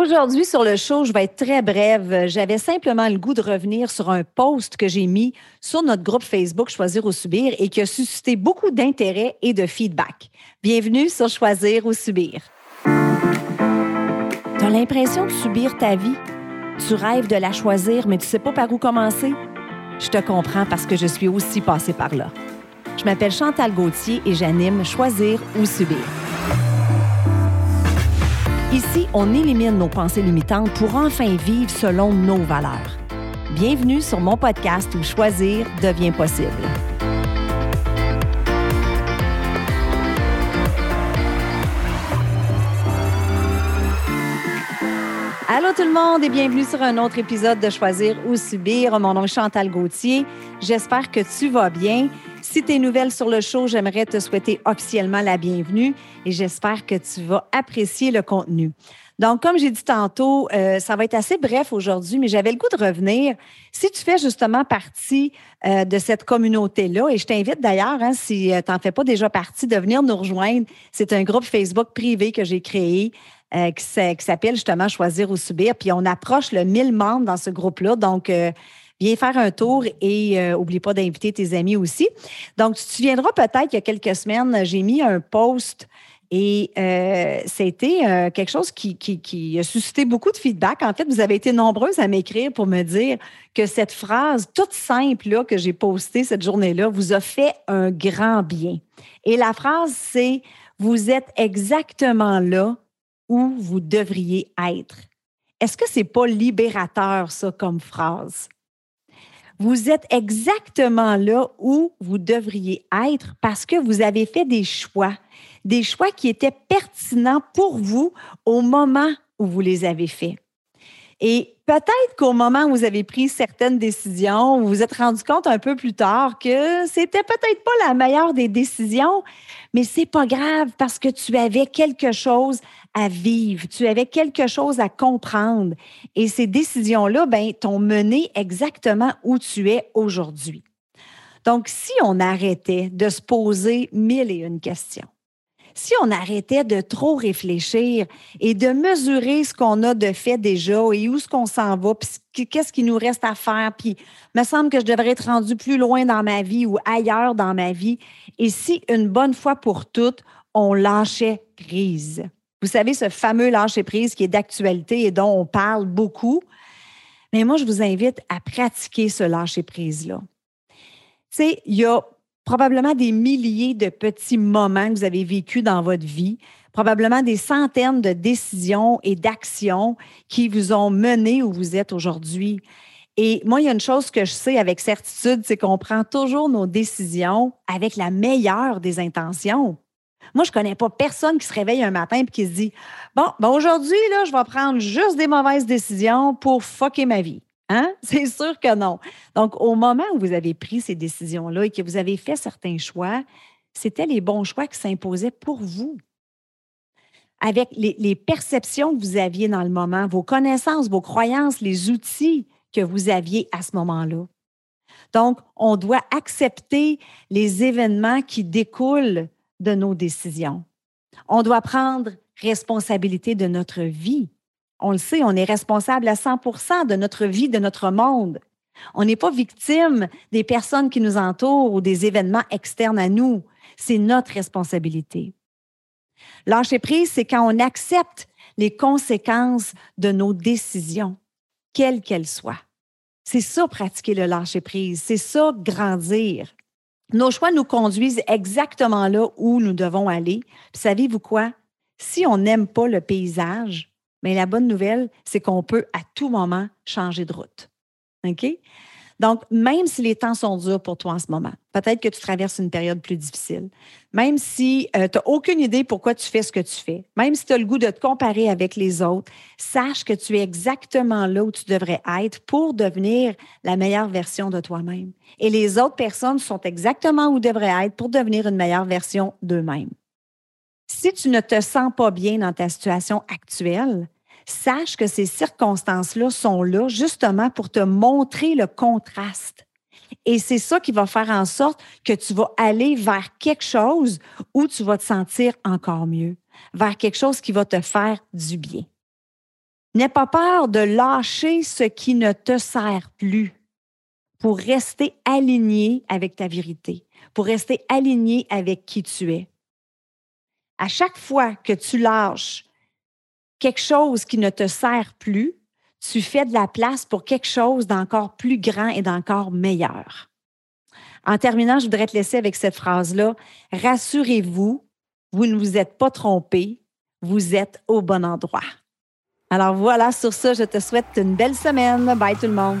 Aujourd'hui, sur le show, je vais être très brève. J'avais simplement le goût de revenir sur un post que j'ai mis sur notre groupe Facebook Choisir ou Subir et qui a suscité beaucoup d'intérêt et de feedback. Bienvenue sur Choisir ou Subir. Tu as l'impression de subir ta vie? Tu rêves de la choisir, mais tu sais pas par où commencer? Je te comprends parce que je suis aussi passée par là. Je m'appelle Chantal Gauthier et j'anime Choisir ou Subir. Ici, on élimine nos pensées limitantes pour enfin vivre selon nos valeurs. Bienvenue sur mon podcast où choisir devient possible. Allô tout le monde et bienvenue sur un autre épisode de Choisir ou Subir. Mon nom est Chantal Gauthier. J'espère que tu vas bien. Si tu es nouvelle sur le show, j'aimerais te souhaiter officiellement la bienvenue et j'espère que tu vas apprécier le contenu. Donc, comme j'ai dit tantôt, euh, ça va être assez bref aujourd'hui, mais j'avais le goût de revenir. Si tu fais justement partie euh, de cette communauté-là, et je t'invite d'ailleurs, hein, si euh, tu n'en fais pas déjà partie, de venir nous rejoindre. C'est un groupe Facebook privé que j'ai créé qui s'appelle justement Choisir ou Subir. Puis on approche le 1000 membres dans ce groupe-là. Donc, Viens faire un tour et euh, oublie pas d'inviter tes amis aussi. Donc, tu te souviendras peut-être qu'il y a quelques semaines, j'ai mis un post et euh, c'était euh, quelque chose qui, qui, a suscité beaucoup de feedback. En fait, vous avez été nombreuses à m'écrire pour me dire que cette phrase toute simple là, que j'ai postée cette journée-là vous a fait un grand bien. Et la phrase, c'est Vous êtes exactement là où vous devriez être. Est-ce que c'est pas libérateur, ça, comme phrase? Vous êtes exactement là où vous devriez être parce que vous avez fait des choix, des choix qui étaient pertinents pour vous au moment où vous les avez faits. Et peut-être qu'au moment où vous avez pris certaines décisions, vous vous êtes rendu compte un peu plus tard que c'était peut-être pas la meilleure des décisions, mais c'est pas grave parce que tu avais quelque chose à vivre, tu avais quelque chose à comprendre. Et ces décisions-là, ben, t'ont mené exactement où tu es aujourd'hui. Donc, si on arrêtait de se poser mille et une questions, si on arrêtait de trop réfléchir et de mesurer ce qu'on a de fait déjà et où est-ce qu'on s'en va, puis qu'est-ce qu'il nous reste à faire, puis me semble que je devrais être rendu plus loin dans ma vie ou ailleurs dans ma vie, et si une bonne fois pour toutes, on lâchait prise. Vous savez, ce fameux lâcher prise qui est d'actualité et dont on parle beaucoup. Mais moi, je vous invite à pratiquer ce lâcher prise-là. Tu sais, il y a probablement des milliers de petits moments que vous avez vécus dans votre vie, probablement des centaines de décisions et d'actions qui vous ont mené où vous êtes aujourd'hui. Et moi, il y a une chose que je sais avec certitude, c'est qu'on prend toujours nos décisions avec la meilleure des intentions. Moi, je connais pas personne qui se réveille un matin et qui se dit Bon, ben aujourd'hui, je vais prendre juste des mauvaises décisions pour fucker ma vie. Hein? C'est sûr que non. Donc, au moment où vous avez pris ces décisions-là et que vous avez fait certains choix, c'était les bons choix qui s'imposaient pour vous. Avec les, les, perceptions que vous aviez dans le moment, vos connaissances, vos croyances, les outils que vous aviez à ce moment-là. Donc, on doit accepter les événements qui découlent de nos décisions. On doit prendre responsabilité de notre vie. On le sait, on est responsable à 100% de notre vie, de notre monde. On n'est pas victime des personnes qui nous entourent ou des événements externes à nous. C'est notre responsabilité. Lâcher prise, c'est quand on accepte les conséquences de nos décisions, quelles qu'elles soient. C'est ça, pratiquer le lâcher prise. C'est ça, grandir. Nos choix nous conduisent exactement là où nous devons aller. savez-vous quoi? Si on n'aime pas le paysage, mais la bonne nouvelle, c'est qu'on peut à tout moment changer de route. OK? Donc, même si les temps sont durs pour toi en ce moment, peut-être que tu traverses une période plus difficile, même si euh, tu n'as aucune idée pourquoi tu fais ce que tu fais, même si tu as le goût de te comparer avec les autres, sache que tu es exactement là où tu devrais être pour devenir la meilleure version de toi-même. Et les autres personnes sont exactement où devraient être pour devenir une meilleure version d'eux-mêmes. Si tu ne te sens pas bien dans ta situation actuelle, sache que ces circonstances-là sont là justement pour te montrer le contraste. Et c'est ça qui va faire en sorte que tu vas aller vers quelque chose où tu vas te sentir encore mieux, vers quelque chose qui va te faire du bien. N'aie pas peur de lâcher ce qui ne te sert plus pour rester aligné avec ta vérité, pour rester aligné avec qui tu es. À chaque fois que tu lâches quelque chose qui ne te sert plus, tu fais de la place pour quelque chose d'encore plus grand et d'encore meilleur. En terminant, je voudrais te laisser avec cette phrase-là. Rassurez-vous, vous ne vous êtes pas trompé, vous êtes au bon endroit. Alors voilà, sur ça, je te souhaite une belle semaine. Bye tout le monde.